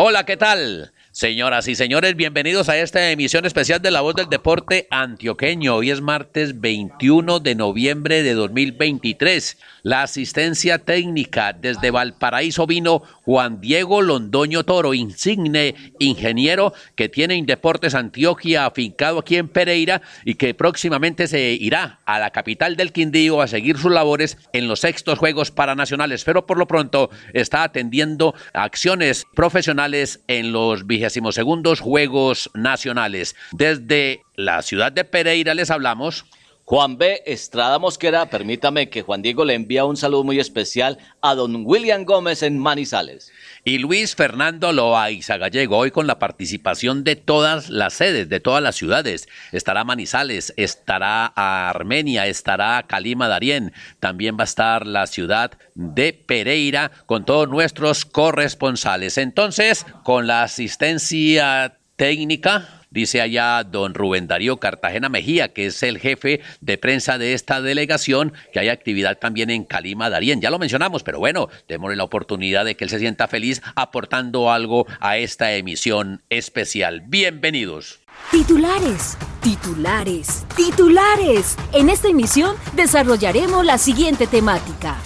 Hola, ¿qué tal? Señoras y señores, bienvenidos a esta emisión especial de La Voz del Deporte Antioqueño. Hoy es martes 21 de noviembre de 2023. La asistencia técnica desde Valparaíso vino Juan Diego Londoño Toro, insigne ingeniero que tiene Indeportes Antioquia afincado aquí en Pereira y que próximamente se irá a la capital del Quindío a seguir sus labores en los sextos Juegos Paranacionales, pero por lo pronto está atendiendo acciones profesionales en los vigésimos segundos Juegos Nacionales. Desde la ciudad de Pereira les hablamos Juan B. Estrada Mosquera, permítame que Juan Diego le envíe un saludo muy especial a don William Gómez en Manizales. Y Luis Fernando Loaiza Gallego, hoy con la participación de todas las sedes, de todas las ciudades. Estará Manizales, estará Armenia, estará Calima Darién, también va a estar la ciudad de Pereira con todos nuestros corresponsales. Entonces, con la asistencia técnica Dice allá don Rubén Darío Cartagena Mejía, que es el jefe de prensa de esta delegación, que hay actividad también en Calima Darién. Ya lo mencionamos, pero bueno, démosle la oportunidad de que él se sienta feliz aportando algo a esta emisión especial. Bienvenidos. Titulares, titulares, titulares. En esta emisión desarrollaremos la siguiente temática.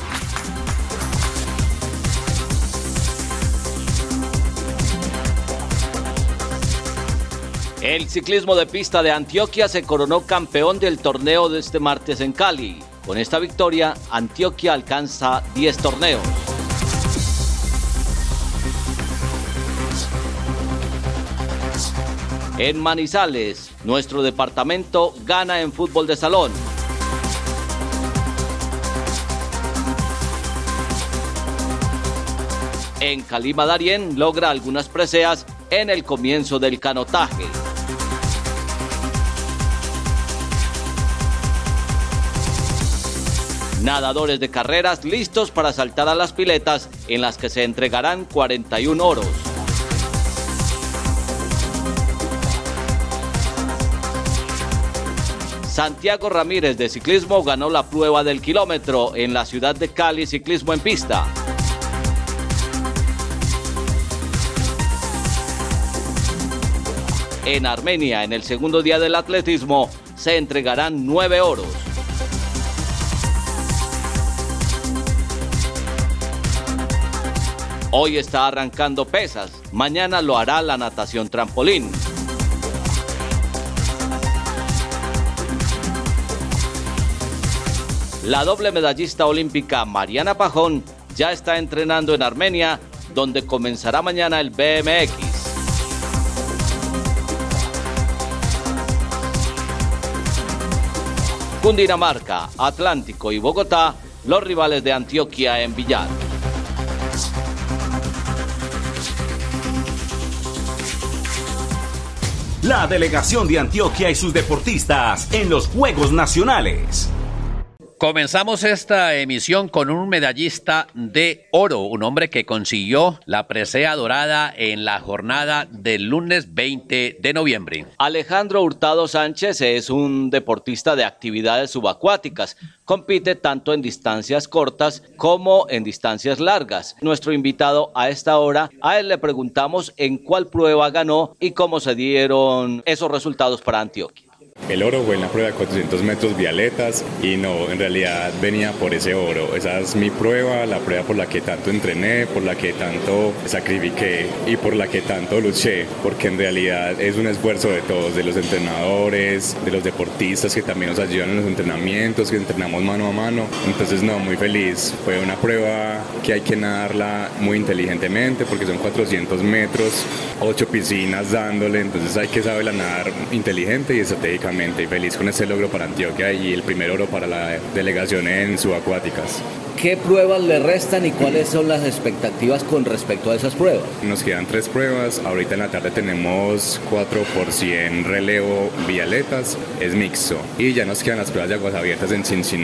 El ciclismo de pista de Antioquia se coronó campeón del torneo de este martes en Cali. Con esta victoria, Antioquia alcanza 10 torneos. En Manizales, nuestro departamento gana en fútbol de salón. En Calima Darien logra algunas preseas en el comienzo del canotaje. Nadadores de carreras listos para saltar a las piletas en las que se entregarán 41 oros. Santiago Ramírez de ciclismo ganó la prueba del kilómetro en la ciudad de Cali Ciclismo en Pista. En Armenia, en el segundo día del atletismo, se entregarán nueve oros. Hoy está arrancando pesas, mañana lo hará la natación trampolín. La doble medallista olímpica Mariana Pajón ya está entrenando en Armenia, donde comenzará mañana el BMX. Cundinamarca, Atlántico y Bogotá, los rivales de Antioquia en Villar. La delegación de Antioquia y sus deportistas en los Juegos Nacionales. Comenzamos esta emisión con un medallista de oro, un hombre que consiguió la presea dorada en la jornada del lunes 20 de noviembre. Alejandro Hurtado Sánchez es un deportista de actividades subacuáticas. Compite tanto en distancias cortas como en distancias largas. Nuestro invitado a esta hora, a él le preguntamos en cuál prueba ganó y cómo se dieron esos resultados para Antioquia. El oro fue en la prueba de 400 metros violetas y no, en realidad venía por ese oro. Esa es mi prueba, la prueba por la que tanto entrené, por la que tanto sacrifiqué y por la que tanto luché, porque en realidad es un esfuerzo de todos, de los entrenadores, de los deportistas que también nos ayudan en los entrenamientos, que entrenamos mano a mano. Entonces, no, muy feliz. Fue una prueba que hay que nadarla muy inteligentemente porque son 400 metros, 8 piscinas dándole, entonces hay que saber nadar inteligente y estratégicamente y feliz con este logro para Antioquia y el primer oro para la delegación en subacuáticas. ¿Qué pruebas le restan y cuáles son las expectativas con respecto a esas pruebas? Nos quedan tres pruebas. Ahorita en la tarde tenemos 4 por 100 relevo vialetas, es mixto. Y ya nos quedan las pruebas de aguas abiertas en Cincinnati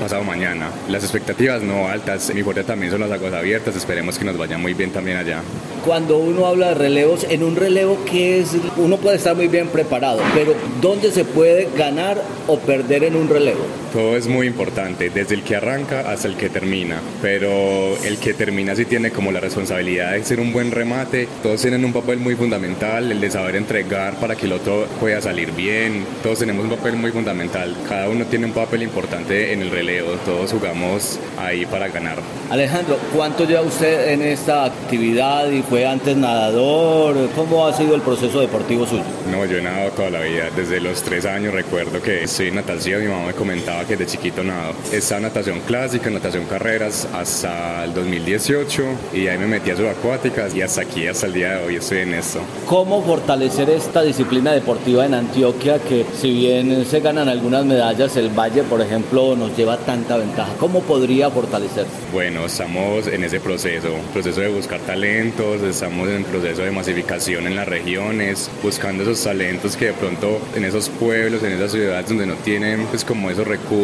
pasado mañana. Las expectativas no altas. Mi fuerte también son las aguas abiertas. Esperemos que nos vaya muy bien también allá. Cuando uno habla de relevos, en un relevo que es, uno puede estar muy bien preparado, pero ¿dónde se puede ganar o perder en un relevo? Todo es muy importante, desde el que arranca hasta el que termina, pero el que termina sí tiene como la responsabilidad de ser un buen remate, todos tienen un papel muy fundamental, el de saber entregar para que el otro pueda salir bien, todos tenemos un papel muy fundamental, cada uno tiene un papel importante en el relevo, todos jugamos ahí para ganar. Alejandro, ¿cuánto lleva usted en esta actividad y fue antes nadador? ¿Cómo ha sido el proceso deportivo suyo? No, yo he nadado toda la vida, desde los tres años recuerdo que estoy en natación, mi mamá me comentaba que de chiquito nado. Estaba natación clásica, natación carreras hasta el 2018 y ahí me metí a subacuáticas y hasta aquí, hasta el día de hoy estoy en esto. ¿Cómo fortalecer esta disciplina deportiva en Antioquia que si bien se ganan algunas medallas, el Valle, por ejemplo, nos lleva tanta ventaja? ¿Cómo podría fortalecerse? Bueno, estamos en ese proceso, proceso de buscar talentos, estamos en proceso de masificación en las regiones, buscando esos talentos que de pronto en esos pueblos, en esas ciudades donde no tienen pues como esos recursos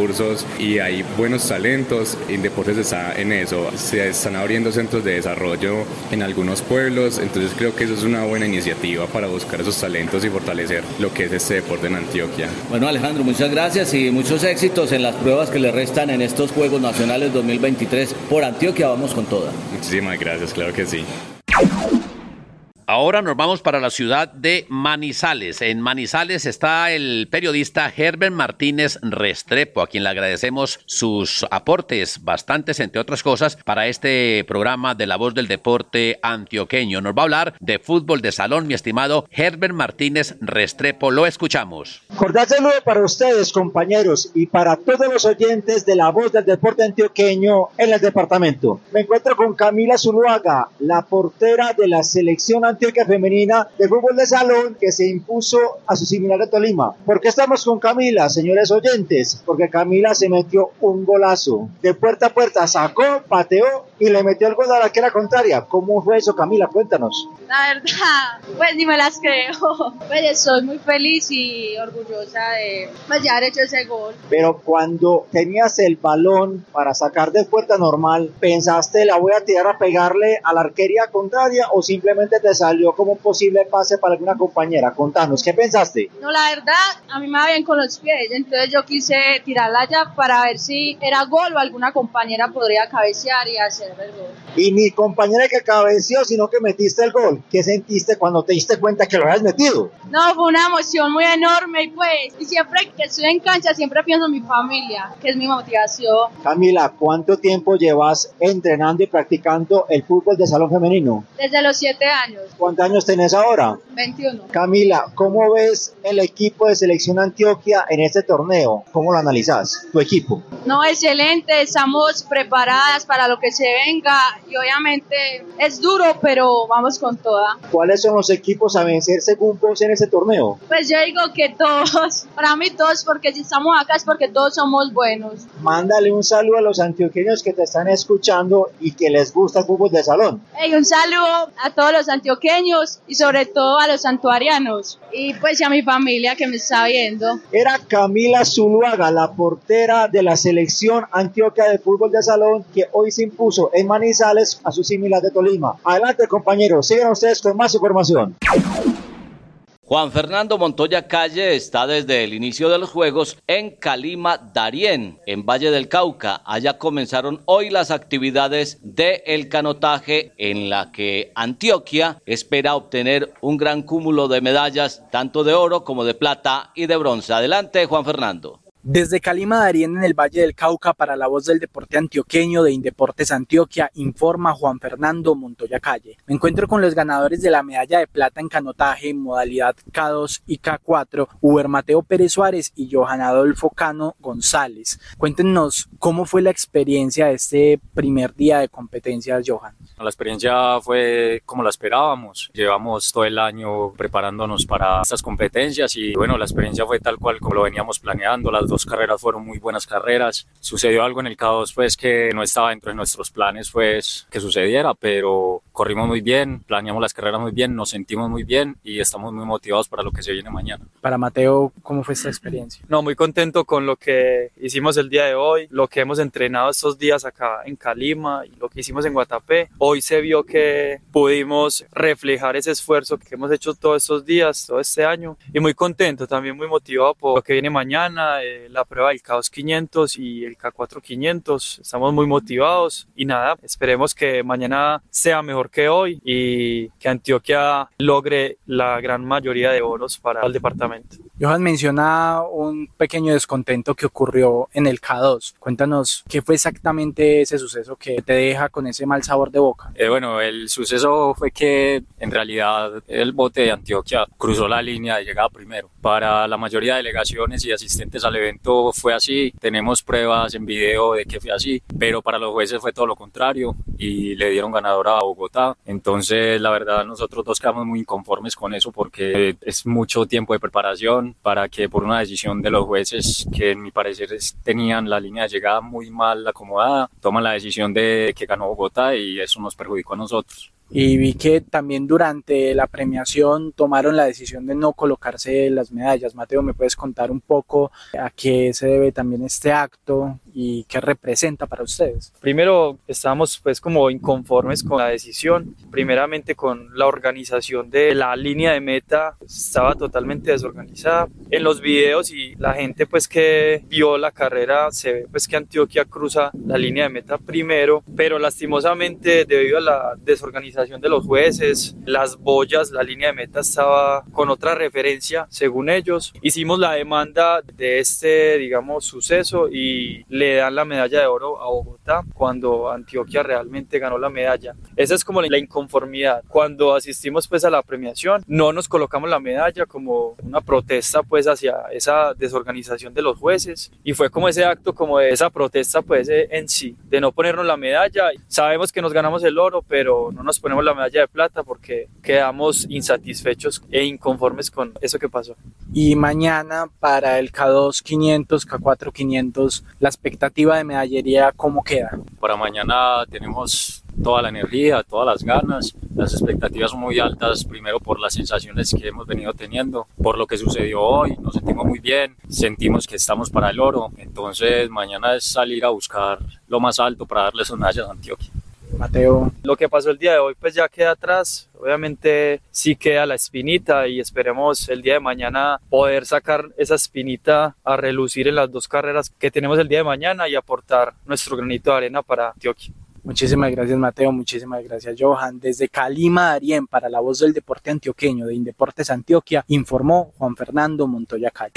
y hay buenos talentos, Indeportes está en eso, se están abriendo centros de desarrollo en algunos pueblos, entonces creo que eso es una buena iniciativa para buscar esos talentos y fortalecer lo que es este deporte en Antioquia. Bueno Alejandro, muchas gracias y muchos éxitos en las pruebas que le restan en estos Juegos Nacionales 2023 por Antioquia, vamos con toda. Muchísimas gracias, claro que sí. Ahora nos vamos para la ciudad de Manizales. En Manizales está el periodista Herbert Martínez Restrepo, a quien le agradecemos sus aportes, bastantes entre otras cosas, para este programa de La Voz del Deporte Antioqueño. Nos va a hablar de fútbol de salón, mi estimado Herbert Martínez Restrepo. Lo escuchamos. Cordial saludo para ustedes, compañeros, y para todos los oyentes de La Voz del Deporte Antioqueño en el departamento. Me encuentro con Camila Zuluaga, la portera de la selección antioqueña femenina de fútbol de salón que se impuso a su similar de Tolima. ¿Por qué estamos con Camila, señores oyentes? Porque Camila se metió un golazo. De puerta a puerta sacó, pateó y le metió el gol a la que era contraria. ¿Cómo fue eso, Camila? Cuéntanos. La verdad, pues ni me las creo. Pues estoy muy feliz y orgullosa de pues, ya haber hecho ese gol. Pero cuando tenías el balón para sacar de puerta normal, ¿pensaste la voy a tirar a pegarle a la arquería contraria o simplemente te salió como un posible pase para alguna compañera? Contanos, ¿qué pensaste? No, la verdad, a mí me va bien con los pies, entonces yo quise tirarla ya para ver si era gol o alguna compañera podría cabecear y hacer. Y ni compañera que cabeció, sino que metiste el gol. ¿Qué sentiste cuando te diste cuenta que lo habías metido? No, fue una emoción muy enorme y pues, y siempre que estoy en cancha, siempre pienso en mi familia, que es mi motivación. Camila, ¿cuánto tiempo llevas entrenando y practicando el fútbol de salón femenino? Desde los 7 años. ¿Cuántos años tenés ahora? 21. Camila, ¿cómo ves el equipo de selección Antioquia en este torneo? ¿Cómo lo analizas, tu equipo? No, excelente, estamos preparadas para lo que se venga y obviamente es duro, pero vamos con toda. ¿Cuáles son los equipos a vencer según vos en este torneo? Pues yo digo que todos, para mí todos, porque si estamos acá es porque todos somos buenos. Mándale un saludo a los antioqueños que te están escuchando y que les gusta el fútbol de salón. Hey, un saludo a todos los antioqueños y sobre todo a los santuarianos y pues a mi familia que me está viendo. Era Camila Zuluaga, la portera de la selección Antioquia de fútbol de salón que hoy se impuso en Manizales a su similar de Tolima. Adelante compañeros, sigan ustedes con más información. Juan Fernando Montoya Calle está desde el inicio de los Juegos en Calima, Darién, en Valle del Cauca. Allá comenzaron hoy las actividades de el canotaje en la que Antioquia espera obtener un gran cúmulo de medallas, tanto de oro como de plata y de bronce. Adelante, Juan Fernando. Desde Calima Darien en el Valle del Cauca para la voz del deporte antioqueño de Indeportes Antioquia informa Juan Fernando Montoya Calle. Me encuentro con los ganadores de la medalla de plata en canotaje en modalidad K2 y K4, Uber Mateo Pérez Suárez y Johan Adolfo Cano González. Cuéntenos cómo fue la experiencia de este primer día de competencias, Johan. La experiencia fue como la esperábamos. Llevamos todo el año preparándonos para estas competencias y bueno, la experiencia fue tal cual como lo veníamos planeando. Dos carreras fueron muy buenas carreras. Sucedió algo en el K2 pues que no estaba dentro de nuestros planes pues que sucediera, pero corrimos muy bien, planeamos las carreras muy bien, nos sentimos muy bien y estamos muy motivados para lo que se viene mañana. Para Mateo, ¿cómo fue esta experiencia? No, muy contento con lo que hicimos el día de hoy, lo que hemos entrenado estos días acá en Calima y lo que hicimos en Guatapé. Hoy se vio que pudimos reflejar ese esfuerzo que hemos hecho todos estos días, todo este año y muy contento, también muy motivado por lo que viene mañana, eh, la prueba del K2 500 y el K4 500. Estamos muy motivados y nada, esperemos que mañana sea mejor que hoy y que Antioquia logre la gran mayoría de oros para el departamento. Johan menciona un pequeño descontento que ocurrió en el K2. Cuéntanos qué fue exactamente ese suceso que te deja con ese mal sabor de boca. Eh, bueno, el suceso fue que en realidad el bote de Antioquia cruzó la línea de llegada primero. Para la mayoría de delegaciones y asistentes al evento fue así. Tenemos pruebas en video de que fue así, pero para los jueces fue todo lo contrario y le dieron ganador a Bogotá. Entonces, la verdad, nosotros dos quedamos muy inconformes con eso porque es mucho tiempo de preparación para que por una decisión de los jueces que en mi parecer tenían la línea de llegada muy mal acomodada, toman la decisión de que ganó Bogotá y eso nos perjudicó a nosotros y vi que también durante la premiación tomaron la decisión de no colocarse las medallas. Mateo, ¿me puedes contar un poco a qué se debe también este acto y qué representa para ustedes? Primero, estábamos pues como inconformes con la decisión, primeramente con la organización de la línea de meta, estaba totalmente desorganizada. En los videos y la gente pues que vio la carrera se ve pues que Antioquia cruza la línea de meta primero, pero lastimosamente debido a la desorganización de los jueces, las boyas, la línea de meta estaba con otra referencia, según ellos. Hicimos la demanda de este, digamos, suceso y le dan la medalla de oro a Bogotá cuando Antioquia realmente ganó la medalla. Esa es como la inconformidad. Cuando asistimos pues a la premiación, no nos colocamos la medalla como una protesta pues hacia esa desorganización de los jueces y fue como ese acto como de esa protesta pues en sí, de no ponernos la medalla. Sabemos que nos ganamos el oro, pero no nos ponemos la medalla de plata porque quedamos insatisfechos e inconformes con eso que pasó. Y mañana para el K2 500, K4 500, la expectativa de medallería, ¿cómo queda? Para mañana tenemos toda la energía, todas las ganas. Las expectativas son muy altas, primero por las sensaciones que hemos venido teniendo, por lo que sucedió hoy, nos sentimos muy bien, sentimos que estamos para el oro, entonces mañana es salir a buscar lo más alto para darle esos medallas a Antioquia. Mateo. Lo que pasó el día de hoy pues ya queda atrás, obviamente sí queda la espinita y esperemos el día de mañana poder sacar esa espinita a relucir en las dos carreras que tenemos el día de mañana y aportar nuestro granito de arena para Antioquia. Muchísimas gracias Mateo, muchísimas gracias Johan. Desde Calima Darien para la voz del deporte antioqueño de Indeportes Antioquia informó Juan Fernando Montoya Calle.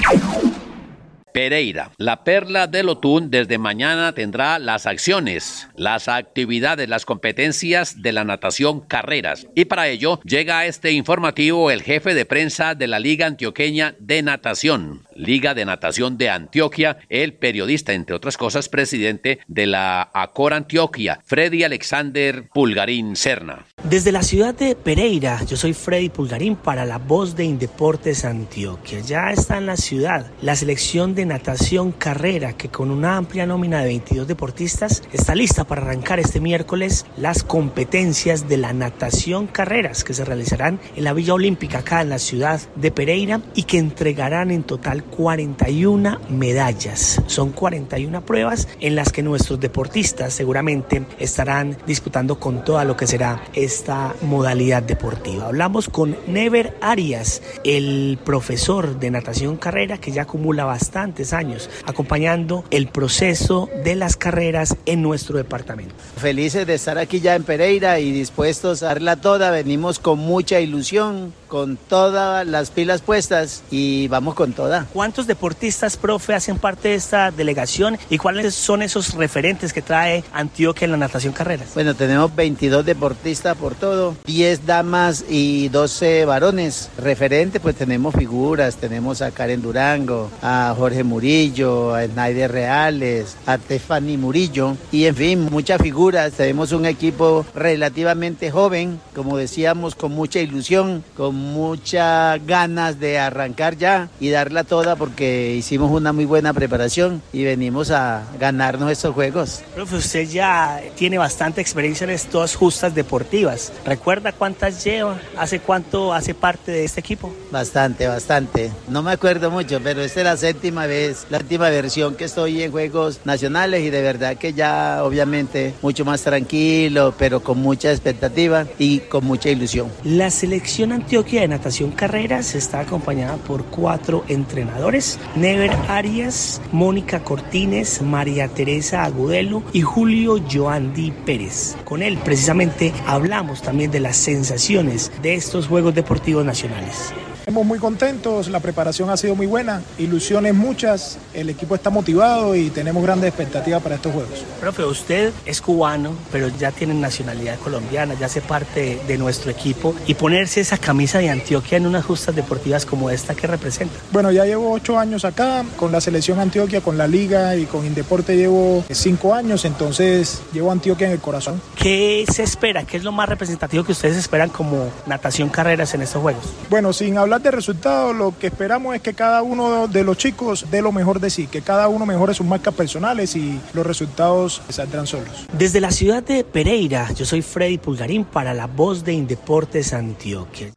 Pereira. La Perla del Otún desde mañana tendrá las acciones, las actividades, las competencias de la natación carreras. Y para ello llega a este informativo el jefe de prensa de la Liga Antioqueña de Natación, Liga de Natación de Antioquia, el periodista, entre otras cosas, presidente de la ACOR Antioquia, Freddy Alexander Pulgarín Serna. Desde la ciudad de Pereira, yo soy Freddy Pulgarín para la voz de Indeportes Antioquia. Ya está en la ciudad la selección de natación carrera que con una amplia nómina de 22 deportistas está lista para arrancar este miércoles las competencias de la natación carreras que se realizarán en la Villa Olímpica acá en la ciudad de Pereira y que entregarán en total 41 medallas. Son 41 pruebas en las que nuestros deportistas seguramente estarán disputando con toda lo que será esta modalidad deportiva. Hablamos con Never Arias, el profesor de natación carrera que ya acumula bastante años acompañando el proceso de las carreras en nuestro departamento. Felices de estar aquí ya en Pereira y dispuestos a darla toda. Venimos con mucha ilusión, con todas las pilas puestas y vamos con toda. ¿Cuántos deportistas, profe, hacen parte de esta delegación y cuáles son esos referentes que trae Antioquia en la natación carreras? Bueno, tenemos 22 deportistas por todo, 10 damas y 12 varones. Referente, pues tenemos figuras, tenemos a Karen Durango, a Jorge Murillo, a Snyder Reales, a Tefani Murillo y en fin, muchas figuras. Tenemos un equipo relativamente joven, como decíamos, con mucha ilusión, con muchas ganas de arrancar ya y darla toda porque hicimos una muy buena preparación y venimos a ganarnos estos juegos. Profe, usted ya tiene bastante experiencia en estas justas deportivas. ¿Recuerda cuántas lleva? ¿Hace cuánto hace parte de este equipo? Bastante, bastante. No me acuerdo mucho, pero esta es la séptima vez, la última versión que estoy en Juegos Nacionales y de verdad que ya obviamente mucho más tranquilo, pero con mucha expectativa y con mucha ilusión. La selección Antioquia de natación carreras está acompañada por cuatro entrenadores, Never Arias, Mónica Cortines, María Teresa Agudelo y Julio Joandi Pérez. Con él precisamente hablamos también de las sensaciones de estos Juegos Deportivos Nacionales. Estamos muy contentos, la preparación ha sido muy buena, ilusiones muchas, el equipo está motivado y tenemos grandes expectativas para estos juegos. Profe, usted es cubano, pero ya tiene nacionalidad colombiana, ya hace parte de nuestro equipo y ponerse esa camisa de Antioquia en unas justas deportivas como esta que representa. Bueno, ya llevo ocho años acá con la selección Antioquia, con la liga y con Indeporte llevo cinco años, entonces llevo Antioquia en el corazón. ¿Qué se espera? ¿Qué es lo más representativo que ustedes esperan como natación carreras en estos juegos? Bueno, sin hablar de resultados, lo que esperamos es que cada uno de los chicos dé lo mejor de sí, que cada uno mejore sus marcas personales y los resultados saldrán solos. Desde la ciudad de Pereira, yo soy Freddy Pulgarín para la voz de Indeportes Antioquia.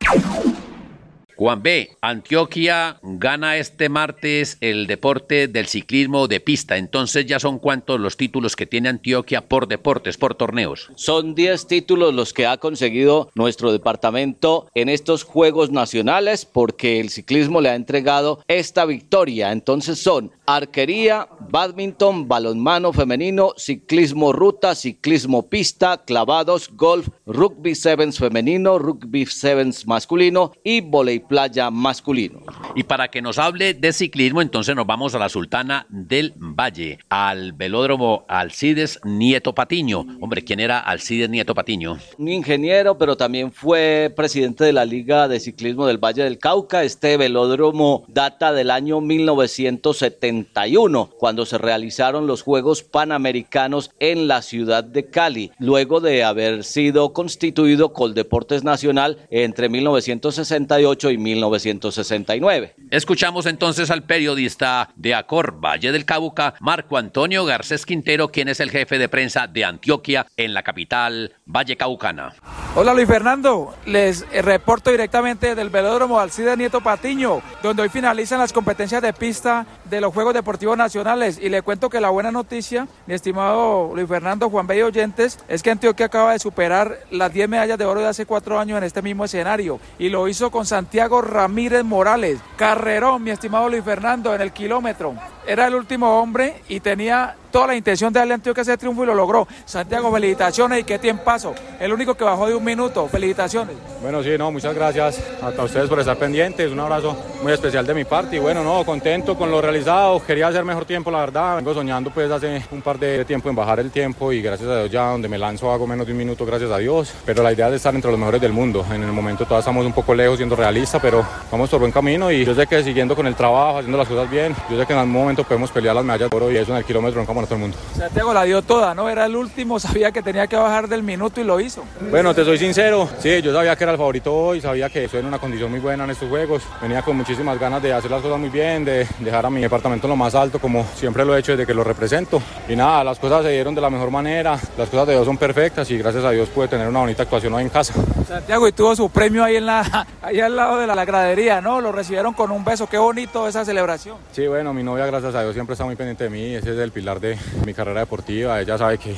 Juan B. Antioquia gana este martes el deporte del ciclismo de pista. Entonces ya son cuántos los títulos que tiene Antioquia por deportes, por torneos. Son 10 títulos los que ha conseguido nuestro departamento en estos Juegos Nacionales porque el ciclismo le ha entregado esta victoria. Entonces son arquería, badminton, balonmano femenino, ciclismo ruta, ciclismo pista, clavados, golf, rugby sevens femenino, rugby sevens masculino y voleibol playa masculino. Y para que nos hable de ciclismo, entonces nos vamos a la Sultana del Valle, al velódromo Alcides Nieto Patiño. Hombre, ¿quién era Alcides Nieto Patiño? Un ingeniero, pero también fue presidente de la Liga de Ciclismo del Valle del Cauca. Este velódromo data del año 1971, cuando se realizaron los Juegos Panamericanos en la ciudad de Cali, luego de haber sido constituido Coldeportes Nacional entre 1968 y 1969. Escuchamos entonces al periodista de Acor Valle del Cauca, Marco Antonio Garcés Quintero, quien es el jefe de prensa de Antioquia en la capital Valle Caucana. Hola Luis Fernando, les reporto directamente del velódromo Alcide Nieto Patiño, donde hoy finalizan las competencias de pista de los Juegos Deportivos Nacionales y le cuento que la buena noticia, mi estimado Luis Fernando Juan Bello Oyentes, es que Antioquia acaba de superar las 10 medallas de oro de hace cuatro años en este mismo escenario y lo hizo con Santiago Ramírez Morales. Carrerón, mi estimado Luis Fernando, en el kilómetro. Era el último hombre y tenía toda la intención de darle a ese triunfo y lo logró. Santiago, felicitaciones y qué tiempazo. El único que bajó de un minuto. Felicitaciones. Bueno, sí, no, muchas gracias a ustedes por estar pendientes. Un abrazo muy especial de mi parte. Y bueno, no, contento con lo realizado. Quería hacer mejor tiempo, la verdad. Vengo soñando pues hace un par de tiempo en bajar el tiempo y gracias a Dios ya donde me lanzo hago menos de un minuto, gracias a Dios. Pero la idea es estar entre los mejores del mundo. En el momento todavía estamos un poco lejos siendo realistas, pero vamos por buen camino y yo sé que siguiendo con el trabajo, haciendo las cosas bien, yo sé que en algún momento podemos pelear las medallas de oro y eso en el kilómetro como todo el mundo. Santiago la dio toda, ¿no? Era el último, sabía que tenía que bajar del minuto y lo hizo. Bueno, te soy sincero, sí, yo sabía que era el favorito hoy, sabía que estoy en una condición muy buena en estos juegos, venía con muchísimas ganas de hacer las cosas muy bien, de dejar a mi departamento lo más alto como siempre lo he hecho desde que lo represento. Y nada, las cosas se dieron de la mejor manera, las cosas de Dios son perfectas y gracias a Dios pude tener una bonita actuación hoy en casa. Santiago, y tuvo su premio ahí, en la, ahí al lado de la, la gradería, ¿no? Lo recibieron con un beso, qué bonito esa celebración. Sí, bueno, mi novia, gracias a Dios, siempre está muy pendiente de mí, ese es el pilar de mi carrera deportiva, ella sabe que,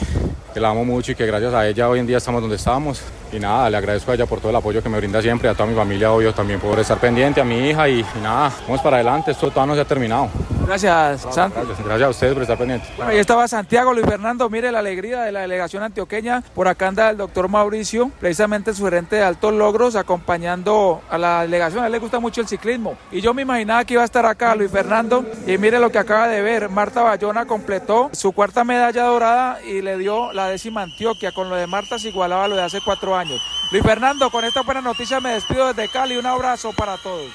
que la amo mucho y que gracias a ella hoy en día estamos donde estamos. Y nada, le agradezco a ella por todo el apoyo que me brinda siempre, a toda mi familia, obvio, también por estar pendiente, a mi hija y nada, vamos para adelante, esto todavía no se ha terminado. Gracias, Santi. Gracias, gracias a ustedes por estar pendientes. Bueno, ahí estaba Santiago, Luis Fernando, mire la alegría de la delegación antioqueña. Por acá anda el doctor Mauricio, precisamente su gerente de altos logros, acompañando a la delegación. A él le gusta mucho el ciclismo. Y yo me imaginaba que iba a estar acá Luis Fernando. Y mire lo que acaba de ver. Marta Bayona completó su cuarta medalla dorada y le dio la décima Antioquia. Con lo de Marta se igualaba lo de hace cuatro años. Luis Fernando, con esta buena noticia me despido desde Cali. Un abrazo para todos.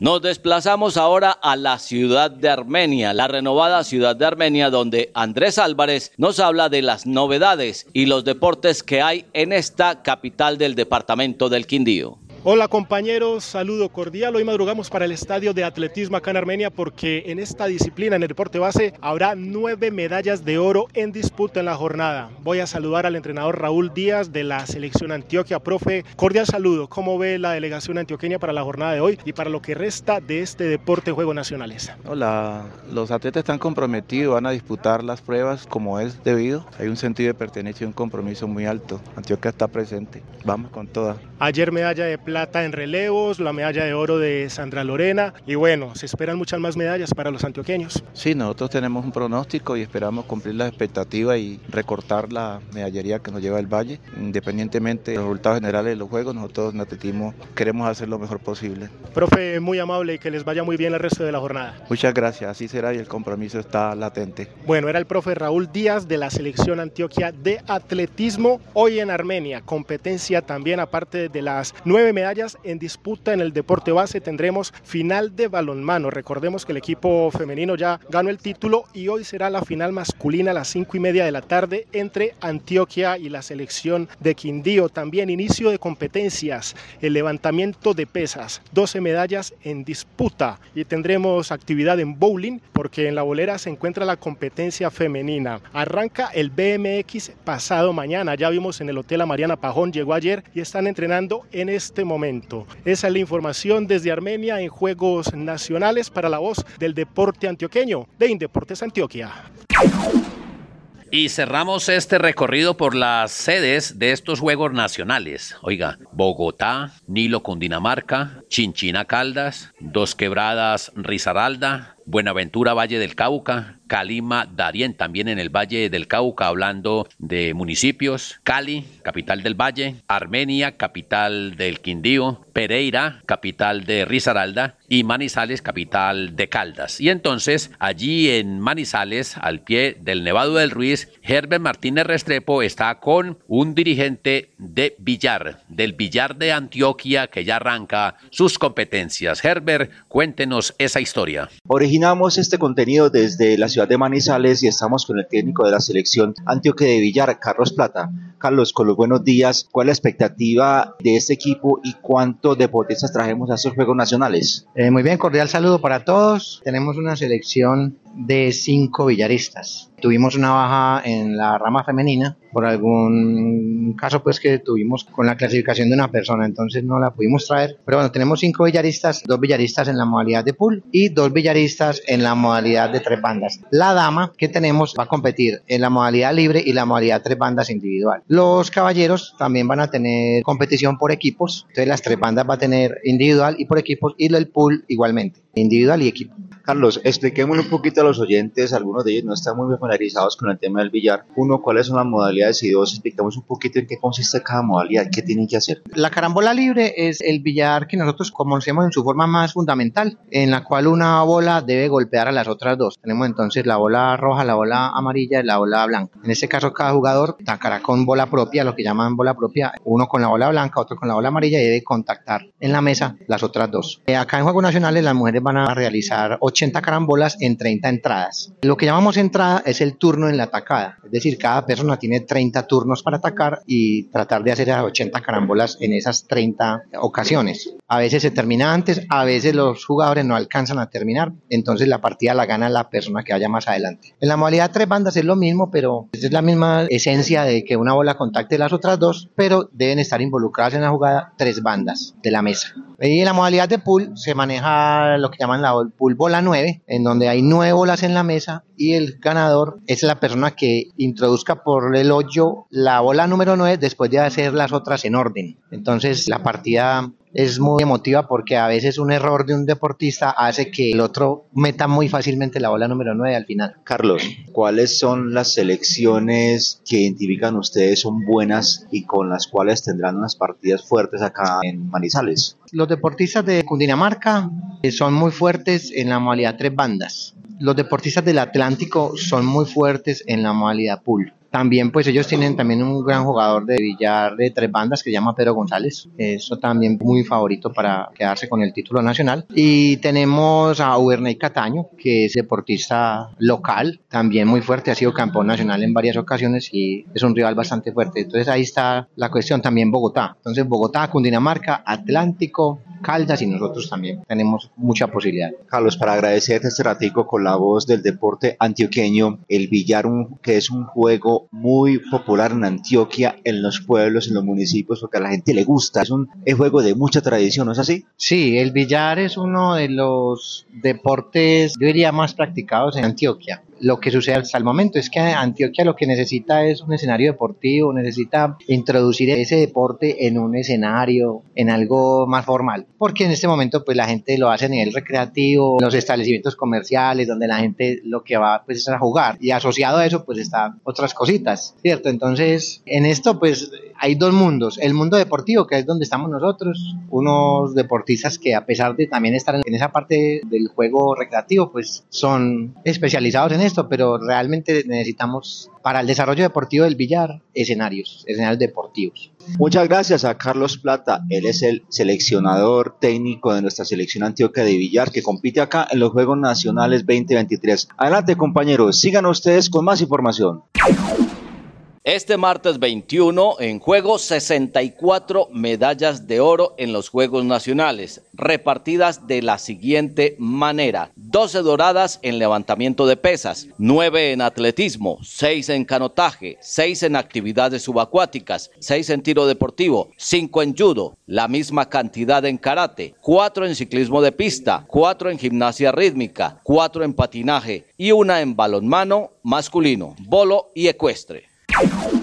Nos desplazamos ahora a la ciudad de Armenia, la renovada ciudad de Armenia, donde Andrés Álvarez nos habla de las novedades y los deportes que hay en esta capital del departamento del Quindío. Hola compañeros, saludo cordial. Hoy madrugamos para el estadio de atletismo acá en Armenia porque en esta disciplina, en el deporte base, habrá nueve medallas de oro en disputa en la jornada. Voy a saludar al entrenador Raúl Díaz de la selección Antioquia. Profe, cordial saludo. ¿Cómo ve la delegación antioqueña para la jornada de hoy y para lo que resta de este deporte Juegos Nacionales? Hola, los atletas están comprometidos, van a disputar las pruebas como es debido. Hay un sentido de pertenencia y un compromiso muy alto. Antioquia está presente. Vamos con toda. Ayer medalla de plata plata en relevos, la medalla de oro de Sandra Lorena y bueno, se esperan muchas más medallas para los antioqueños. Sí, nosotros tenemos un pronóstico y esperamos cumplir la expectativa y recortar la medallería que nos lleva el Valle. Independientemente de los resultados generales de los Juegos, nosotros en atletismo queremos hacer lo mejor posible. Profe, muy amable y que les vaya muy bien el resto de la jornada. Muchas gracias, así será y el compromiso está latente. Bueno, era el profe Raúl Díaz de la selección Antioquia de atletismo hoy en Armenia, competencia también aparte de las nueve medallas en disputa en el deporte base. Tendremos final de balonmano. Recordemos que el equipo femenino ya ganó el título y hoy será la final masculina a las cinco y media de la tarde entre Antioquia y la selección de Quindío. También inicio de competencias, el levantamiento de pesas, 12 medallas en disputa y tendremos actividad en bowling porque en la bolera se encuentra la competencia femenina. Arranca el BMX pasado mañana. Ya vimos en el Hotel a Mariana Pajón, llegó ayer y están entrenando en este momento esa es la información desde Armenia en Juegos Nacionales para la voz del deporte antioqueño de Indeportes Antioquia. Y cerramos este recorrido por las sedes de estos Juegos Nacionales. Oiga, Bogotá, Nilo Cundinamarca, Chinchina Caldas, Dos Quebradas Risaralda, Buenaventura Valle del Cauca, Calima, Darién, también en el Valle del Cauca, hablando de municipios, Cali, capital del Valle, Armenia, capital del Quindío, Pereira, capital de Risaralda, y Manizales, capital de Caldas. Y entonces, allí en Manizales, al pie del Nevado del Ruiz, Herbert Martínez Restrepo está con un dirigente de Villar, del Villar de Antioquia, que ya arranca sus competencias. Herbert, cuéntenos esa historia. Originamos este contenido desde la ciudad de Manizales y estamos con el técnico de la selección Antioquia de Villar, Carlos Plata. Carlos, con los buenos días, ¿cuál es la expectativa de este equipo y cuántos deportistas trajemos a estos Juegos Nacionales? Eh, muy bien, cordial saludo para todos. Tenemos una selección de cinco villaristas. Tuvimos una baja en la rama femenina por algún caso pues que tuvimos con la clasificación de una persona, entonces no la pudimos traer. Pero bueno, tenemos cinco villaristas, dos villaristas en la modalidad de pool y dos villaristas en la modalidad de tres bandas. La dama que tenemos va a competir en la modalidad libre y la modalidad tres bandas individual. Los caballeros también van a tener competición por equipos, entonces las tres bandas va a tener individual y por equipos y el pool igualmente, individual y equipo. Carlos, expliquémosle un poquito a los oyentes, algunos de ellos no están muy familiarizados con el tema del billar. Uno, ¿cuáles son las modalidades? Y dos, explicamos un poquito en qué consiste cada modalidad, qué tienen que hacer. La carambola libre es el billar que nosotros conocemos en su forma más fundamental, en la cual una bola debe golpear a las otras dos. Tenemos entonces la bola roja, la bola amarilla y la bola blanca. En este caso, cada jugador atacará con bola propia, lo que llaman bola propia, uno con la bola blanca, otro con la bola amarilla y debe contactar en la mesa las otras dos. Eh, acá en Juegos Nacionales las mujeres van a realizar 80 carambolas en 30 entradas. Lo que llamamos entrada es el turno en la atacada, es decir, cada persona tiene 30 turnos para atacar y tratar de hacer 80 carambolas en esas 30 ocasiones. A veces se termina antes, a veces los jugadores no alcanzan a terminar, entonces la partida la gana la persona que vaya más adelante. En la modalidad tres bandas es lo mismo, pero es la misma esencia de que una bola contacte las otras dos, pero deben estar involucradas en la jugada tres bandas de la mesa. Y en la modalidad de pool se maneja lo que llaman la pool bola 9, en donde hay nueve bolas en la mesa y el ganador es la persona que introduzca por el hoyo la bola número 9 después de hacer las otras en orden. Entonces la partida es muy emotiva porque a veces un error de un deportista hace que el otro meta muy fácilmente la bola número 9 al final. Carlos, ¿cuáles son las selecciones que identifican ustedes son buenas y con las cuales tendrán unas partidas fuertes acá en Manizales? Los deportistas de Cundinamarca eh, son muy fuertes en la modalidad tres bandas. Los deportistas del Atlántico son muy fuertes en la modalidad pool. También pues ellos tienen también un gran jugador de billar de tres bandas que se llama Pedro González. Eso también muy favorito para quedarse con el título nacional. Y tenemos a Uberney Cataño, que es deportista local, también muy fuerte, ha sido campeón nacional en varias ocasiones y es un rival bastante fuerte. Entonces ahí está la cuestión también Bogotá. Entonces Bogotá, Cundinamarca, Atlántico, Caldas y nosotros también tenemos mucha posibilidad. Carlos, para agradecerte este ratico con la voz del deporte antioqueño, el billar, un, que es un juego muy popular en Antioquia, en los pueblos, en los municipios, porque a la gente le gusta, es un es juego de mucha tradición, ¿no es así? Sí, el billar es uno de los deportes, yo diría, más practicados en Antioquia lo que sucede hasta el momento. Es que Antioquia lo que necesita es un escenario deportivo, necesita introducir ese deporte en un escenario, en algo más formal, porque en este momento pues la gente lo hace a nivel recreativo, los establecimientos comerciales donde la gente lo que va pues es a jugar. Y asociado a eso pues están otras cositas, ¿cierto? Entonces en esto pues hay dos mundos, el mundo deportivo que es donde estamos nosotros, unos deportistas que a pesar de también estar en esa parte del juego recreativo pues son especializados en esto, pero realmente necesitamos para el desarrollo deportivo del billar escenarios, escenarios deportivos. Muchas gracias a Carlos Plata, él es el seleccionador técnico de nuestra selección Antioquia de billar que compite acá en los Juegos Nacionales 2023. Adelante compañeros, sigan ustedes con más información. Este martes 21 en juego 64 medallas de oro en los Juegos Nacionales, repartidas de la siguiente manera. 12 doradas en levantamiento de pesas, 9 en atletismo, 6 en canotaje, 6 en actividades subacuáticas, 6 en tiro deportivo, 5 en judo, la misma cantidad en karate, 4 en ciclismo de pista, 4 en gimnasia rítmica, 4 en patinaje y una en balonmano masculino, bolo y ecuestre. Bye.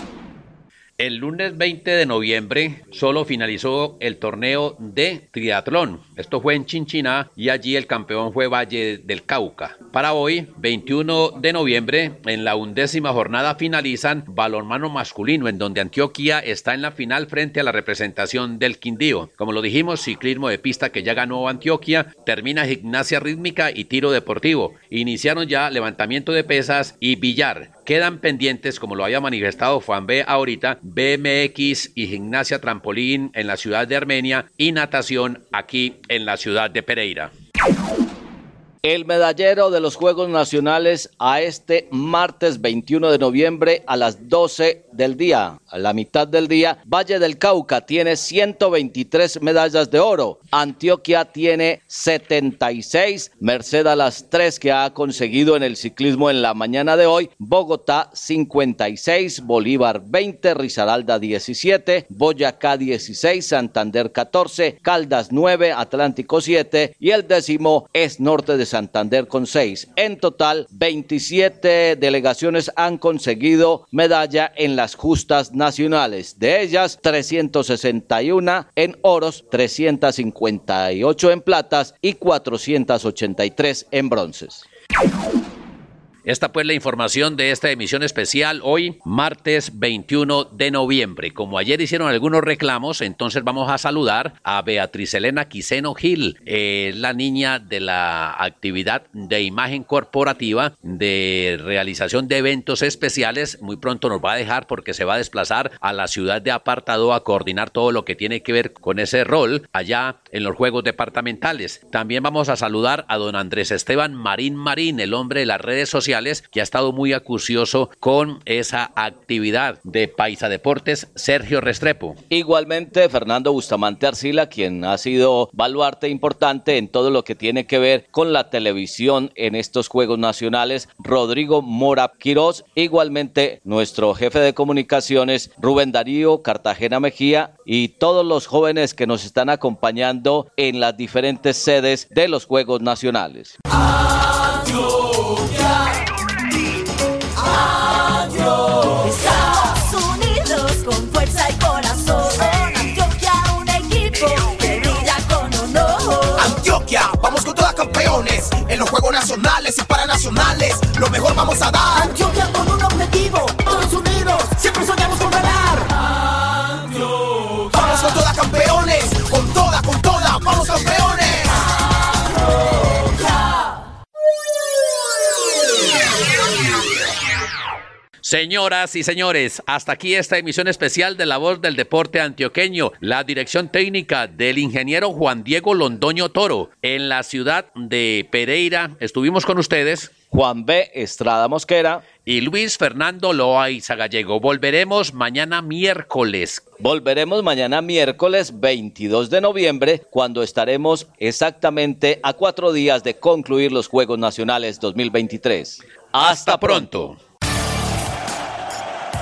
El lunes 20 de noviembre solo finalizó el torneo de triatlón. Esto fue en Chinchiná y allí el campeón fue Valle del Cauca. Para hoy, 21 de noviembre, en la undécima jornada finalizan balonmano masculino, en donde Antioquia está en la final frente a la representación del Quindío. Como lo dijimos, ciclismo de pista que ya ganó Antioquia, termina gimnasia rítmica y tiro deportivo. Iniciaron ya levantamiento de pesas y billar. Quedan pendientes, como lo había manifestado Juan B. ahorita, BMX y gimnasia trampolín en la ciudad de Armenia y natación aquí en la ciudad de Pereira. El medallero de los Juegos Nacionales a este martes 21 de noviembre a las 12 del día, a la mitad del día, Valle del Cauca tiene 123 medallas de oro, Antioquia tiene 76, merced a las tres que ha conseguido en el ciclismo en la mañana de hoy, Bogotá 56, Bolívar 20, Risaralda 17, Boyacá 16, Santander 14, Caldas 9, Atlántico 7 y el décimo es Norte de Santander con 6. En total, 27 delegaciones han conseguido medalla en las justas nacionales. De ellas, 361 en oros, 358 en platas y 483 en bronces. Esta pues la información de esta emisión especial hoy, martes 21 de noviembre. Como ayer hicieron algunos reclamos, entonces vamos a saludar a Beatriz Elena Quiseno Gil, eh, la niña de la actividad de imagen corporativa de realización de eventos especiales. Muy pronto nos va a dejar porque se va a desplazar a la ciudad de Apartado a coordinar todo lo que tiene que ver con ese rol allá en los Juegos Departamentales. También vamos a saludar a don Andrés Esteban Marín Marín, el hombre de las redes sociales que ha estado muy acucioso con esa actividad de Paisa Deportes, Sergio Restrepo. Igualmente, Fernando Bustamante Arcila, quien ha sido baluarte importante en todo lo que tiene que ver con la televisión en estos Juegos Nacionales, Rodrigo Mora Quirós, igualmente nuestro jefe de comunicaciones, Rubén Darío Cartagena Mejía y todos los jóvenes que nos están acompañando en las diferentes sedes de los Juegos Nacionales. en Nacionales y Paranacionales. Lo mejor vamos a dar. Antioquia con un objetivo, todos unidos, siempre soñamos con Señoras y señores, hasta aquí esta emisión especial de La Voz del Deporte Antioqueño, la dirección técnica del ingeniero Juan Diego Londoño Toro. En la ciudad de Pereira estuvimos con ustedes. Juan B. Estrada Mosquera. Y Luis Fernando Loaiza Gallego. Volveremos mañana miércoles. Volveremos mañana miércoles 22 de noviembre, cuando estaremos exactamente a cuatro días de concluir los Juegos Nacionales 2023. Hasta, pronto.